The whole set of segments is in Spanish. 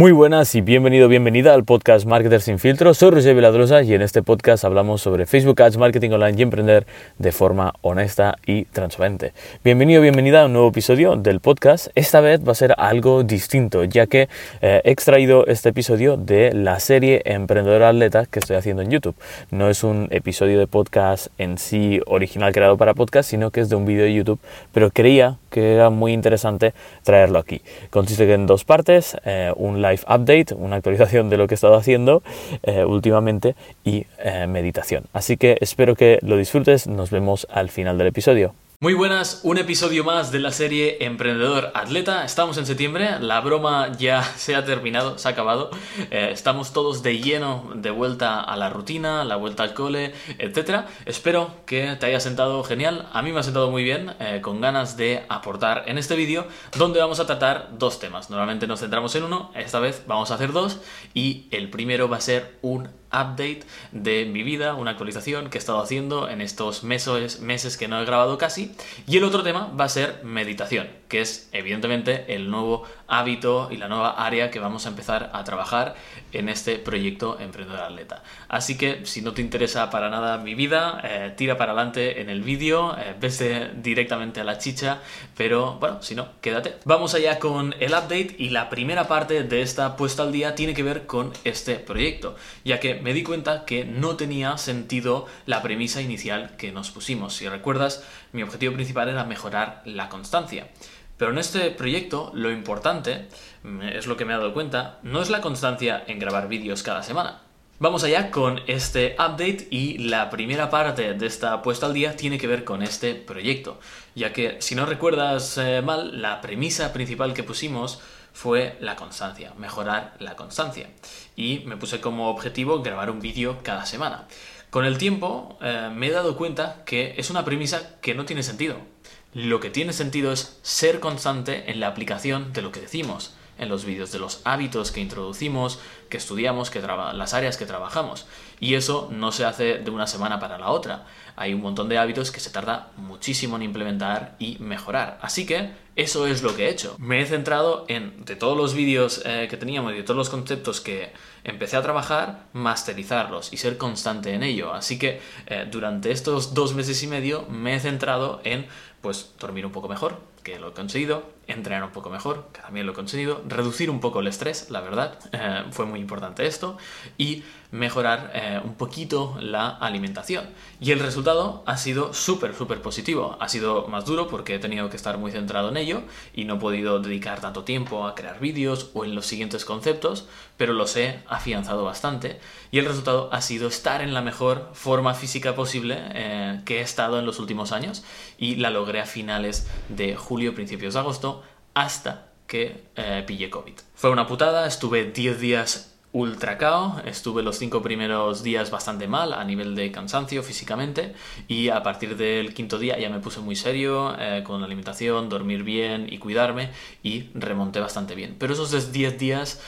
Muy buenas y bienvenido, bienvenida al podcast Marketer sin filtro. Soy Roger Viladrosa y en este podcast hablamos sobre Facebook Ads, marketing online y emprender de forma honesta y transparente. Bienvenido, bienvenida a un nuevo episodio del podcast. Esta vez va a ser algo distinto, ya que eh, he extraído este episodio de la serie Emprendedor Atleta que estoy haciendo en YouTube. No es un episodio de podcast en sí original creado para podcast, sino que es de un vídeo de YouTube, pero creía que era muy interesante traerlo aquí. Consiste en dos partes, eh, un live update, una actualización de lo que he estado haciendo eh, últimamente y eh, meditación. Así que espero que lo disfrutes, nos vemos al final del episodio. Muy buenas, un episodio más de la serie Emprendedor Atleta. Estamos en septiembre, la broma ya se ha terminado, se ha acabado. Eh, estamos todos de lleno de vuelta a la rutina, la vuelta al cole, etc. Espero que te haya sentado genial. A mí me ha sentado muy bien, eh, con ganas de aportar en este vídeo, donde vamos a tratar dos temas. Normalmente nos centramos en uno, esta vez vamos a hacer dos, y el primero va a ser un update de mi vida, una actualización que he estado haciendo en estos meses, meses que no he grabado casi. Y el otro tema va a ser meditación, que es evidentemente el nuevo hábito y la nueva área que vamos a empezar a trabajar en este proyecto Emprendedor Atleta. Así que si no te interesa para nada mi vida, eh, tira para adelante en el vídeo, eh, directamente a la chicha, pero bueno, si no, quédate. Vamos allá con el update y la primera parte de esta puesta al día tiene que ver con este proyecto, ya que me di cuenta que no tenía sentido la premisa inicial que nos pusimos. Si recuerdas, mi objetivo principal era mejorar la constancia. Pero en este proyecto lo importante, mm, es lo que me he dado cuenta, no es la constancia en grabar vídeos cada semana. Vamos allá con este update y la primera parte de esta puesta al día tiene que ver con este proyecto, ya que si no recuerdas eh, mal, la premisa principal que pusimos fue la constancia, mejorar la constancia. Y me puse como objetivo grabar un vídeo cada semana. Con el tiempo eh, me he dado cuenta que es una premisa que no tiene sentido. Lo que tiene sentido es ser constante en la aplicación de lo que decimos en los vídeos, de los hábitos que introducimos, que estudiamos, que las áreas que trabajamos. Y eso no se hace de una semana para la otra. Hay un montón de hábitos que se tarda muchísimo en implementar y mejorar. Así que eso es lo que he hecho. Me he centrado en, de todos los vídeos eh, que teníamos y de todos los conceptos que empecé a trabajar, masterizarlos y ser constante en ello. Así que eh, durante estos dos meses y medio me he centrado en pues dormir un poco mejor, que lo he conseguido, entrenar un poco mejor, que también lo he conseguido, reducir un poco el estrés, la verdad, eh, fue muy importante esto, y mejorar eh, un poquito la alimentación. Y el resultado ha sido súper, súper positivo. Ha sido más duro porque he tenido que estar muy centrado en ello y no he podido dedicar tanto tiempo a crear vídeos o en los siguientes conceptos, pero los he afianzado bastante. Y el resultado ha sido estar en la mejor forma física posible eh, que he estado en los últimos años y la logré a finales de julio, principios de agosto, hasta que eh, pillé COVID. Fue una putada, estuve 10 días ultra cao, estuve los cinco primeros días bastante mal a nivel de cansancio físicamente y a partir del quinto día ya me puse muy serio eh, con la alimentación, dormir bien y cuidarme y remonté bastante bien. Pero esos 10 días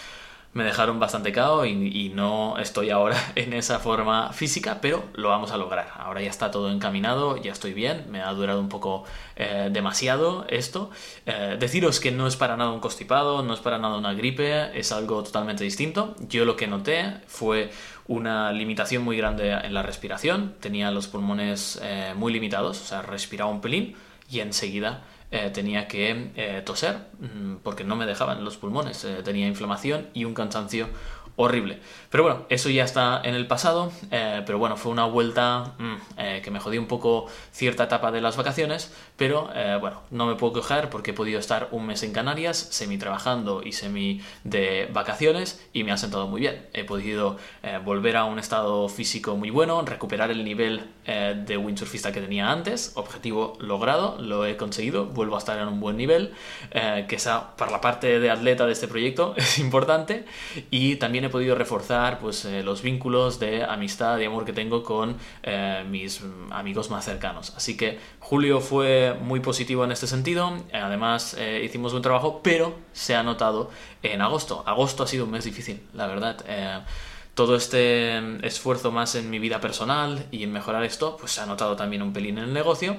me dejaron bastante cao y, no estoy ahora en esa forma física, pero lo vamos a lograr. Ahora ya está todo encaminado, ya estoy bien, me ha durado un poco eh, demasiado esto. Eh, deciros que no es para nada un constipado, no es para nada una gripe, es algo totalmente distinto. Yo lo que noté fue una limitación muy grande en la respiración, tenía los pulmones eh, muy limitados, o sea, respiraba un pelín y enseguida eh, tenía que eh, toser mm, porque no me dejaban los pulmones, eh, tenía inflamación y un cansancio horrible. Pero bueno, eso ya está en el pasado, eh, pero bueno, fue una vuelta mm, eh, que me jodió un poco cierta etapa de las vacaciones, pero eh, bueno, no me puedo quejar porque he podido estar un mes en Canarias, semi trabajando y semi de vacaciones y me ha sentado muy bien. He podido volver a un estado físico muy bueno, recuperar el nivel de windsurfista que tenía antes, objetivo logrado, lo he conseguido, vuelvo a estar en un buen nivel, que esa para la parte de atleta de este proyecto es importante y también he podido reforzar pues, eh, los vínculos de amistad y amor que tengo con eh, mis amigos más cercanos. Así que julio fue muy positivo en este sentido, además eh, hicimos buen trabajo, pero se ha notado en agosto. Agosto ha sido un mes difícil, la verdad todo este esfuerzo más en mi vida personal y en mejorar esto, pues se ha notado también un pelín en el negocio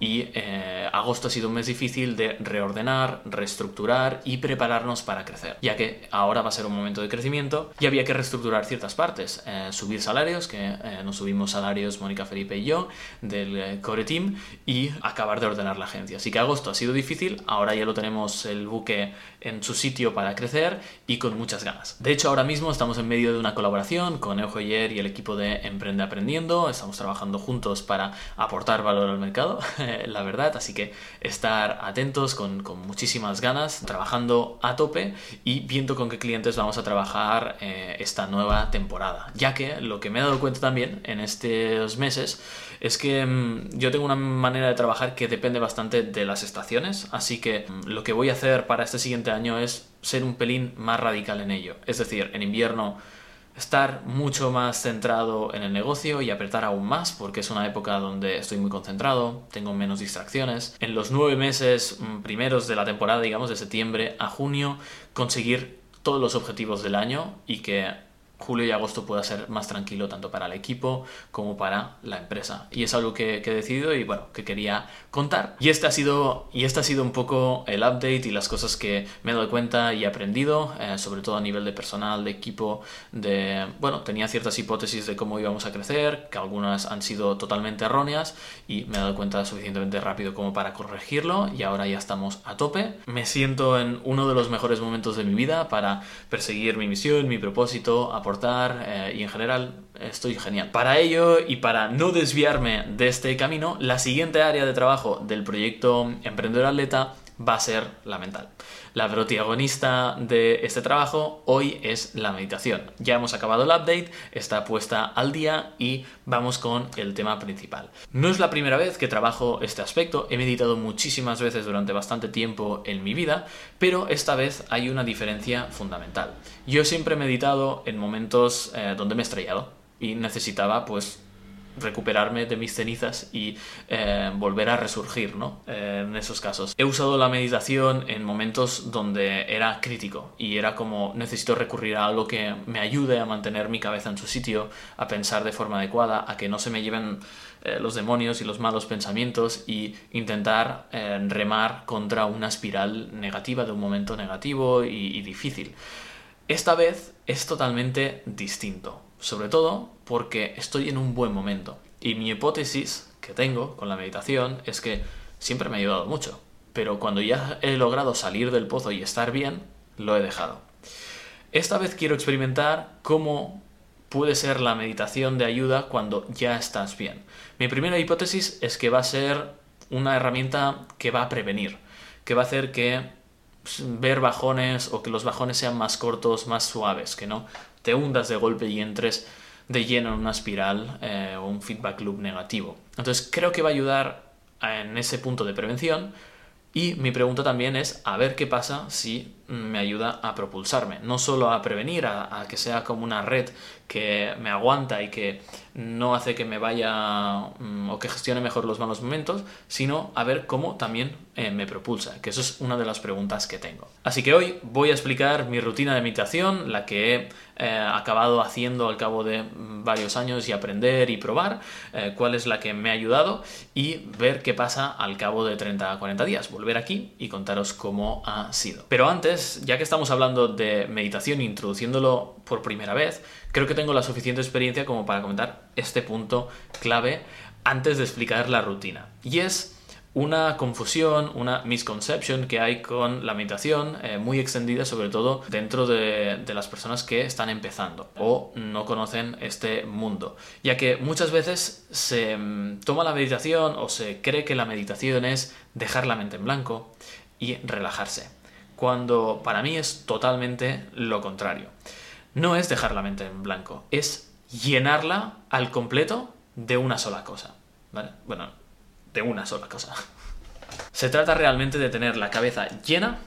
y eh, agosto ha sido un mes difícil de reordenar, reestructurar y prepararnos para crecer, ya que ahora va a ser un momento de crecimiento y había que reestructurar ciertas partes, eh, subir salarios, que eh, nos subimos salarios Mónica Felipe y yo del core team y acabar de ordenar la agencia. Así que agosto ha sido difícil, ahora ya lo tenemos el buque en su sitio para crecer y con muchas ganas. De hecho, ahora mismo estamos en medio de una colaboración con Eujoyer y el equipo de Emprende Aprendiendo. Estamos trabajando juntos para aportar valor al mercado, la verdad. Así que estar atentos con, muchísimas ganas, trabajando a tope y viendo con qué clientes vamos a trabajar eh, esta nueva temporada. Ya que lo que me he dado cuenta también en estos meses es que mm, yo tengo una manera de trabajar que depende bastante de las estaciones, así que mm, lo que voy a hacer para este siguiente año es ser un pelín más radical en ello. Es decir, en invierno estar mucho más centrado en el negocio y apretar aún más porque es una época donde estoy muy concentrado, tengo menos distracciones. En los nueve meses mm, primeros de la temporada, digamos, de septiembre a junio, conseguir todos los objetivos del año y que julio y agosto pueda ser más tranquilo tanto para el equipo como para la empresa. Y es algo que, he decidido y bueno, que quería contar. Y este ha sido, y este ha sido un poco el update y las cosas que me he dado cuenta y he aprendido, eh, sobre todo a nivel de personal, de equipo, de, bueno, tenía ciertas hipótesis de cómo íbamos a crecer, que algunas han sido totalmente erróneas y me he dado cuenta suficientemente rápido como para corregirlo y ahora ya estamos a tope. Me siento en uno de los mejores momentos de mi vida para perseguir mi misión, mi propósito, eh, y en general estoy genial. Para ello y para no desviarme de este camino, la siguiente área de trabajo del proyecto Emprendedor Atleta va a ser la mental. La protagonista de este trabajo hoy es la meditación. Ya hemos acabado el update, está puesta al día y vamos con el tema principal. No es la primera vez que trabajo este aspecto, he meditado muchísimas veces durante bastante tiempo en mi vida, pero esta vez hay una diferencia fundamental. Yo siempre he meditado en momentos eh, donde me he estrellado y necesitaba pues recuperarme de mis cenizas y eh, volver a resurgir, ¿no? Eh, en esos casos. He usado la meditación en momentos donde era crítico y era como necesito recurrir a algo que me ayude a mantener mi cabeza en su sitio, a pensar de forma adecuada, a que no se me lleven eh, los demonios y los malos pensamientos y intentar remar contra una espiral negativa de un momento negativo y difícil. Esta vez es totalmente distinto sobre todo porque estoy en un buen momento. Y mi hipótesis que tengo con la meditación es que siempre me ha ayudado mucho, pero cuando ya he logrado salir del pozo y estar bien, lo he dejado. Esta vez quiero experimentar cómo puede ser la meditación de ayuda cuando ya estás bien. Mi primera hipótesis es que va a ser una herramienta que va a prevenir, que va a hacer que pues, ver bajones o que los bajones sean más cortos, más suaves, que no te hundas de golpe y entres de lleno en una espiral eh, o un feedback loop negativo. Entonces creo que va a ayudar en ese punto de prevención y mi pregunta también es a ver qué pasa si me ayuda a propulsarme, no solo a prevenir, a, que sea como una red que me aguanta y que no hace que me vaya mm, o que gestione mejor los malos momentos, sino a ver cómo también eh, me propulsa, que eso es una de las preguntas que tengo. Así que hoy voy a explicar mi rutina de meditación, la que he eh, acabado haciendo al cabo de varios años y aprender y probar, eh, cuál es la que me ha ayudado y ver qué pasa al cabo de 30 a 40 días, volver aquí y contaros cómo ha sido. Pero antes, ya que estamos hablando de meditación introduciéndolo por primera vez, creo que tengo la suficiente experiencia como para comentar este punto clave antes de explicar la rutina. Y es una confusión, una misconception que hay con la meditación eh, muy extendida, sobre todo dentro de, de, las personas que están empezando o no conocen este mundo. Ya que muchas veces se mm, toma la meditación o se cree que la meditación es dejar la mente en blanco y relajarse cuando para mí es totalmente lo contrario. No es dejar la mente en blanco, es llenarla al completo de una sola cosa. ¿Vale? Bueno, de una sola cosa. Se trata realmente de tener la cabeza llena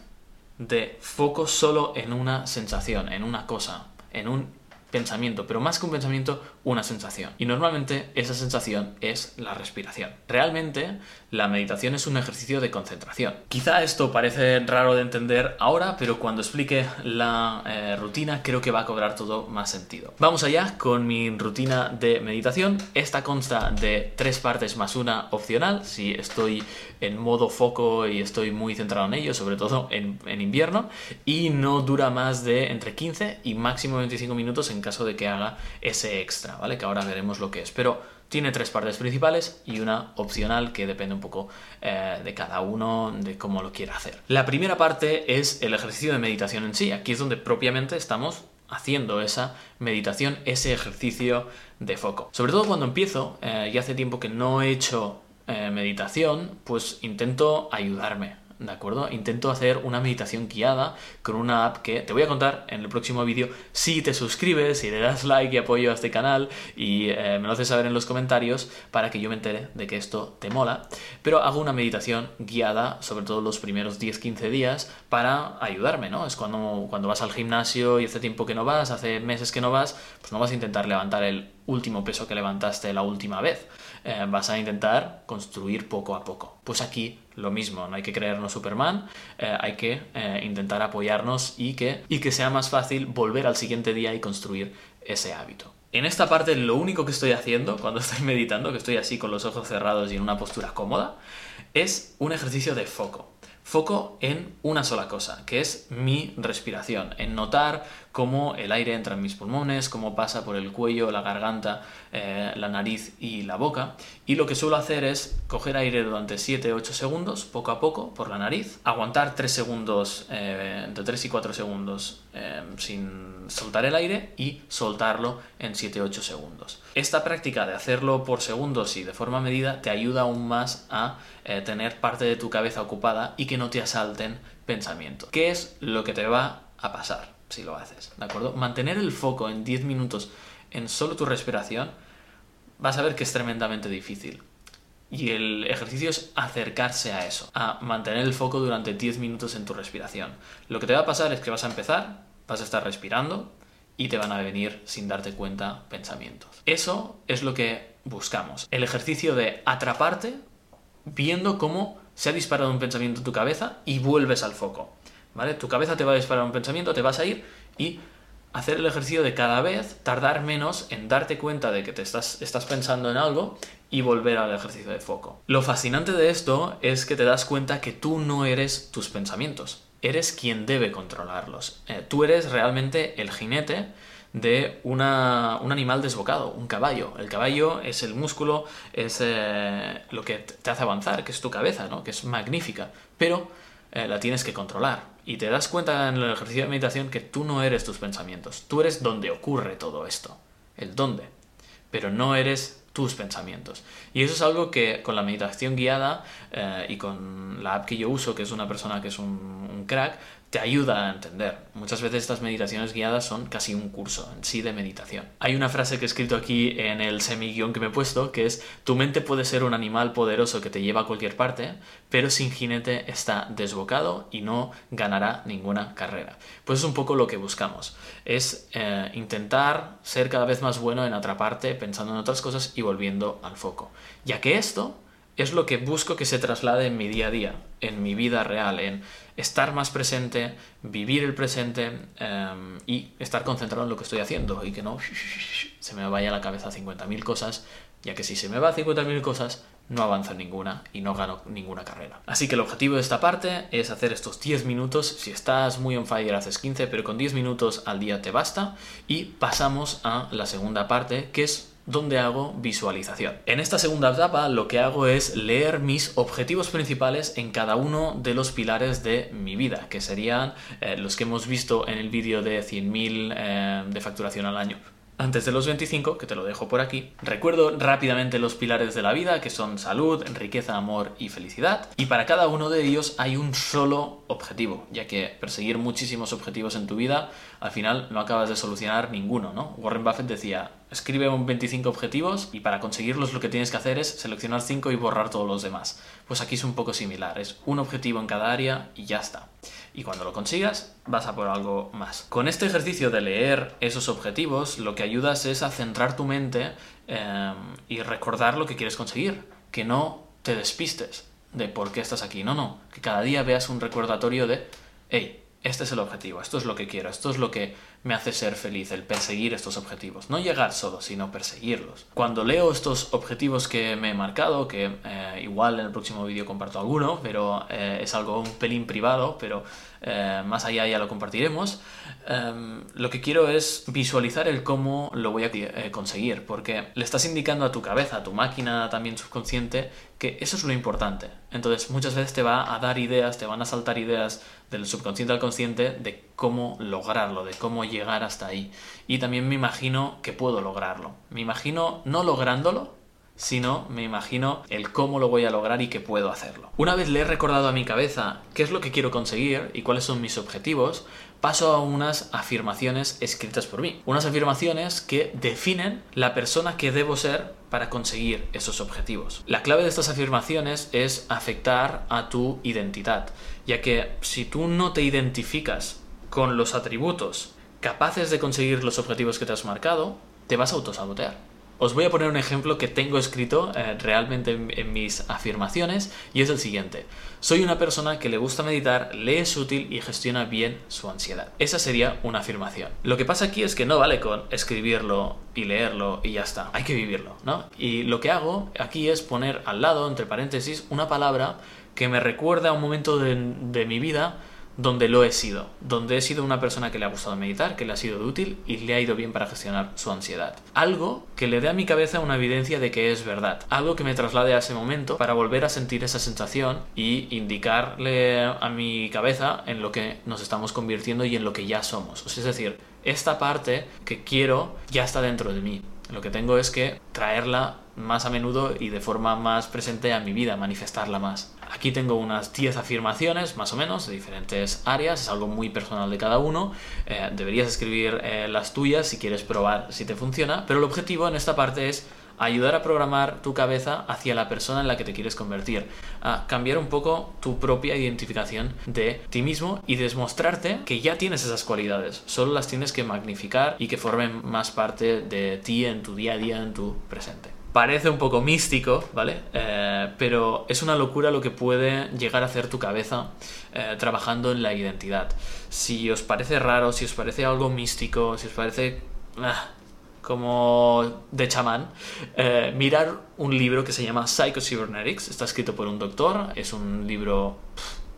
de foco solo en una sensación, en una cosa, en un pensamiento, pero más que un pensamiento, una sensación. Y normalmente esa sensación es la respiración. Realmente la meditación es un ejercicio de concentración. Quizá esto parece raro de entender ahora, pero cuando explique la eh, rutina creo que va a cobrar todo más sentido. Vamos allá con mi rutina de meditación. Esta consta de tres partes más una opcional, si estoy en modo foco y estoy muy centrado en ello, sobre todo en, en invierno, y no dura más de entre 15 y máximo 25 minutos en caso de que haga ese extra, ¿vale? Que ahora veremos lo que es. Pero tiene tres partes principales y una opcional que depende un poco eh, de cada uno, de cómo lo quiera hacer. La primera parte es el ejercicio de meditación en sí. Aquí es donde propiamente estamos haciendo esa meditación, ese ejercicio de foco. Sobre todo cuando empiezo, eh, y hace tiempo que no he hecho eh, meditación, pues intento ayudarme ¿de acuerdo? Intento hacer una meditación guiada con una app que te voy a contar en el próximo vídeo si te suscribes, si le das like y apoyo a este canal y eh, me lo haces saber en los comentarios para que yo me entere de que esto te mola. Pero hago una meditación guiada, sobre todo los primeros 10-15 días, para ayudarme, ¿no? Es cuando, cuando vas al gimnasio y hace tiempo que no vas, hace meses que no vas, pues no vas a intentar levantar el último peso que levantaste la última vez. Eh, vas a intentar construir poco a poco. Pues aquí lo mismo, no hay que creernos Superman, eh, hay que eh, intentar apoyarnos y que, y que sea más fácil volver al siguiente día y construir ese hábito. En esta parte lo único que estoy haciendo cuando estoy meditando, que estoy así con los ojos cerrados y en una postura cómoda, es un ejercicio de foco foco en una sola cosa, que es mi respiración, en notar cómo el aire entra en mis pulmones, cómo pasa por el cuello, la garganta, eh, la nariz y la boca. Y lo que suelo hacer es coger aire durante 7-8 segundos, poco a poco, por la nariz, aguantar 3 segundos, eh, entre 3 y 4 segundos eh, sin soltar el aire y soltarlo en 7-8 segundos. Esta práctica de hacerlo por segundos y de forma medida te ayuda aún más a tener parte de tu cabeza ocupada y que no te asalten pensamientos. ¿Qué es lo que te va a pasar si lo haces? ¿De acuerdo? Mantener el foco en 10 minutos en solo tu respiración, vas a ver que es tremendamente difícil. Y el ejercicio es acercarse a eso, a mantener el foco durante 10 minutos en tu respiración. Lo que te va a pasar es que vas a empezar, vas a estar respirando y te van a venir sin darte cuenta pensamientos. Eso es lo que buscamos. El ejercicio de atraparte viendo cómo se ha disparado un pensamiento en tu cabeza y vuelves al foco. Tu cabeza te va a disparar un pensamiento, te vas a ir y hacer el ejercicio de cada vez tardar menos en darte cuenta de que te estás, estás pensando en algo y volver al ejercicio de foco. Lo fascinante de esto es que te das cuenta que tú no eres tus pensamientos, eres quien debe controlarlos. Eh, tú eres realmente el jinete de una, un animal desbocado, un caballo. El caballo es el músculo, es eh, lo que te hace avanzar, que es tu cabeza, ¿no? que es magnífica, pero eh, la tienes que controlar. Y te das cuenta en el ejercicio de meditación que tú no eres tus pensamientos, tú eres donde ocurre todo esto, el dónde, pero no eres tus pensamientos. Y eso es algo que con la meditación guiada eh, y con la app que yo uso, que es una persona que es un crack, te ayuda a entender. Muchas veces estas meditaciones guiadas son casi un curso en sí de meditación. Hay una frase que he escrito aquí en el semi-guión que me he puesto, que es, tu mente puede ser un animal poderoso que te lleva a cualquier parte, pero sin jinete está desbocado y no ganará ninguna carrera. Pues es un poco lo que buscamos. Es eh, intentar ser cada vez más bueno en atraparte pensando en otras cosas y volviendo al foco. Ya que esto es lo que busco que se traslade en mi día a día, en mi vida real, en estar más presente, vivir el presente em, y estar concentrado en lo que estoy haciendo y que no se me vaya a la cabeza 50.000 cosas, ya que si se me va a 50.000 cosas, no avanzo en ninguna y no gano ninguna carrera. Así que el objetivo de esta parte es hacer estos 10 minutos, si estás muy on fire haces 15, pero con 10 minutos al día te basta y pasamos a la segunda parte que es donde hago visualización. En esta segunda etapa lo que hago es leer mis objetivos principales en cada uno de los pilares de mi vida, que serían eh, los que hemos visto en el vídeo de 100.000 eh, de facturación al año. Antes de los 25, que te lo dejo por aquí, recuerdo rápidamente los pilares de la vida, que son salud, riqueza, amor y felicidad. Y para cada uno de ellos hay un solo objetivo, ya que perseguir muchísimos objetivos en tu vida, al final no acabas de solucionar ninguno, ¿no? Warren Buffett decía, escribe un 25 objetivos y para conseguirlos lo que tienes que hacer es seleccionar 5 y borrar todos los demás. Pues aquí es un poco similar, es un objetivo en cada área y ya está. Y cuando lo consigas, vas a por algo más. Con este ejercicio de leer esos objetivos, lo que ayudas es a centrar tu mente em, y recordar lo que quieres conseguir. Que no te despistes de por qué estás aquí. No, no. Que cada día veas un recordatorio de, hey, este es el objetivo, esto es lo que quiero, esto es lo que me hace ser feliz, el perseguir estos objetivos. No llegar solo, sino perseguirlos. Cuando leo estos objetivos que me he marcado, que eh, igual en el próximo vídeo comparto alguno, pero eh, es algo un pelín privado, pero eh, más allá ya lo compartiremos, em, lo que quiero es visualizar el cómo lo voy a conseguir, porque le estás indicando a tu cabeza, a tu máquina también subconsciente, que eso es lo importante. Entonces muchas veces te va a dar ideas, te van a saltar ideas del subconsciente al consciente de cómo lograrlo, de cómo llegar hasta ahí. Y también me imagino que puedo lograrlo. Me imagino no lográndolo, sino me imagino el cómo lo voy a lograr y que puedo hacerlo. Una vez le he recordado a mi cabeza qué es lo que quiero conseguir y cuáles son mis objetivos, paso a unas afirmaciones escritas por mí. Unas afirmaciones que definen la persona que debo ser para conseguir esos objetivos. La clave de estas afirmaciones es afectar a tu identidad, ya que si tú no te identificas con los atributos capaces de conseguir los objetivos que te has marcado, te vas a autosabotear. Os voy a poner un ejemplo que tengo escrito eh, realmente en, mis afirmaciones y es el siguiente. Soy una persona que le gusta meditar, lee es útil y gestiona bien su ansiedad. Esa sería una afirmación. Lo que pasa aquí es que no vale con escribirlo y leerlo y ya está. Hay que vivirlo, ¿no? Y lo que hago aquí es poner al lado, entre paréntesis, una palabra que me recuerda a un momento de mi vida donde lo he sido, donde he sido una persona que le ha gustado meditar, que le ha sido útil y le ha ido bien para gestionar su ansiedad. Algo que le dé a mi cabeza una evidencia de que es verdad, algo que me traslade a ese momento para volver a sentir esa sensación y indicarle a mi cabeza en lo que nos estamos convirtiendo y en lo que ya somos. Es decir, esta parte que quiero ya está dentro de mí. Lo que tengo es que traerla más a menudo y de forma más presente a mi vida, manifestarla más. Aquí tengo unas 10 afirmaciones, más o menos, de diferentes áreas, es algo muy personal de cada uno. Eh, deberías escribir eh, las tuyas si quieres probar si te funciona, pero el objetivo en esta parte es ayudar a programar tu cabeza hacia la persona en la que te quieres convertir, a cambiar un poco tu propia identificación de ti mismo y demostrarte que ya tienes esas cualidades, solo las tienes que magnificar y que formen más parte de ti en tu día a día, en tu presente parece un poco místico, ¿vale? Eh, pero es una locura lo que puede llegar a hacer tu cabeza eh, trabajando en la identidad. Si os parece raro, si os parece algo místico, si os parece ah, como de chamán, eh, mirar un libro que se llama Psycho-Cybernetics, está escrito por un doctor, es un libro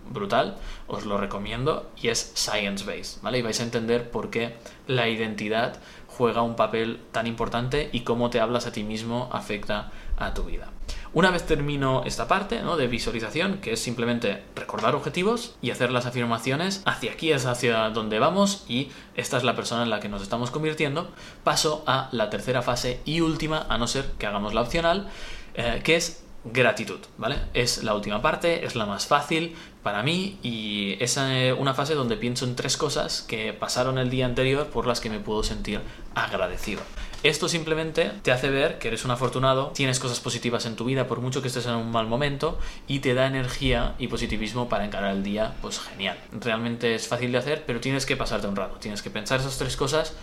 brutal, os lo recomiendo y es science-based, ¿vale? Y vais a entender por qué la identidad juega un papel tan importante y cómo te hablas a ti mismo afecta a tu vida. Una vez termino esta parte ¿no? de visualización, que es simplemente recordar objetivos y hacer las afirmaciones, hacia aquí es hacia donde vamos y esta es la persona en la que nos estamos convirtiendo, paso a la tercera fase y última, a no ser que hagamos la opcional, eh, que es gratitud, ¿vale? Es la última parte, es la más fácil para mí y es una fase donde pienso en tres cosas que pasaron el día anterior por las que me puedo sentir agradecido. Esto simplemente te hace ver que eres un afortunado, tienes cosas positivas en tu vida por mucho que estés en un mal momento y te da energía y positivismo para encarar el día, pues genial. Realmente es fácil de hacer, pero tienes que pasarte un rato, tienes que pensar esas tres cosas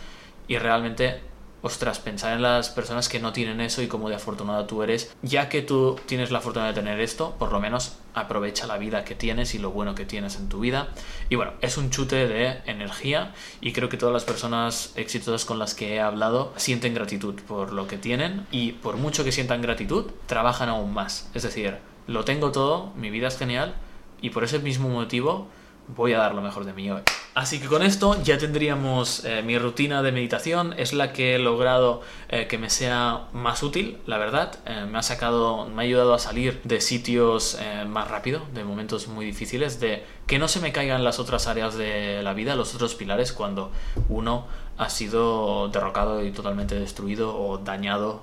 y realmente ostras, pensar en las personas que no tienen eso y cómo de afortunado tú eres. Ya que tú tienes la fortuna de tener esto, por lo menos aprovecha la vida que tienes y lo bueno que tienes en tu vida. Y bueno, es un chute de energía y creo que todas las personas exitosas con las que he hablado sienten gratitud por lo que tienen y por mucho que sientan gratitud, trabajan aún más. Es decir, lo tengo todo, mi vida es genial y por ese mismo motivo voy a dar lo mejor de mí hoy. Así que con esto ya tendríamos eh, mi rutina de meditación, es la que he logrado eh, que me sea más útil, la verdad. Eh, me ha sacado, me ha ayudado a salir de sitios más rápido, de momentos muy difíciles, de que no se me caigan las otras áreas de la vida, los otros pilares, cuando uno ha sido derrocado y totalmente destruido o dañado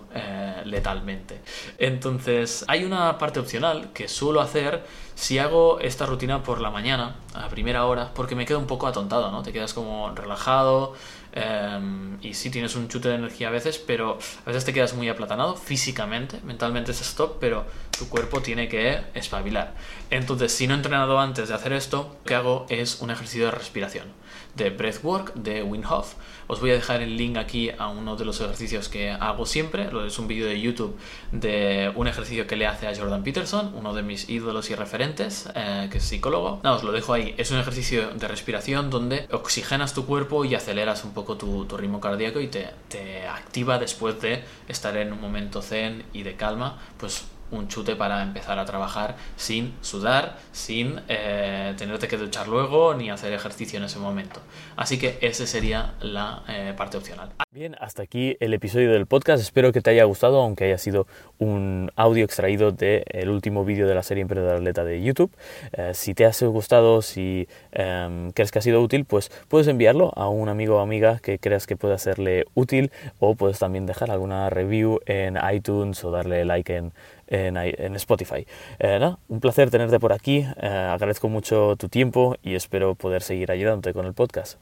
letalmente. Entonces, hay una parte opcional que suelo hacer si hago esta rutina por la mañana, a primera hora, porque me quedo un poco atontado, ¿no? Te quedas como relajado, em, y sí tienes un chute de energía a veces, pero a veces te quedas muy aplatanado físicamente, mentalmente es stop, pero tu cuerpo tiene que espabilar. Entonces, si no he entrenado antes de hacer esto, lo que hago es un ejercicio de respiración, de breathwork, de Wim Hof. Os voy a dejar el link aquí a uno de los ejercicios que hago siempre. Es un vídeo de YouTube de un ejercicio que le hace a Jordan Peterson, uno de mis ídolos y referentes, eh, que es psicólogo. No, os lo dejo ahí. Es un ejercicio de respiración donde oxigenas tu cuerpo y aceleras un poco tu, ritmo cardíaco y te, te activa después de estar en un momento zen y de calma, pues un chute para empezar a trabajar sin sudar, sin eh, tenerte que duchar luego ni hacer ejercicio en ese momento. Así que esa sería la eh, parte opcional. Bien, hasta aquí el episodio del podcast. Espero que te haya gustado, aunque haya sido un audio extraído del último vídeo de la serie Emprendedor Atleta de YouTube. Eh, si te ha gustado, si em, crees que ha sido útil, pues puedes enviarlo a un amigo o amiga que creas que pueda serle útil o puedes también dejar alguna review en iTunes o darle like en en, Spotify. Eh, un placer tenerte por aquí, eh, agradezco mucho tu tiempo y espero poder seguir ayudándote con el podcast.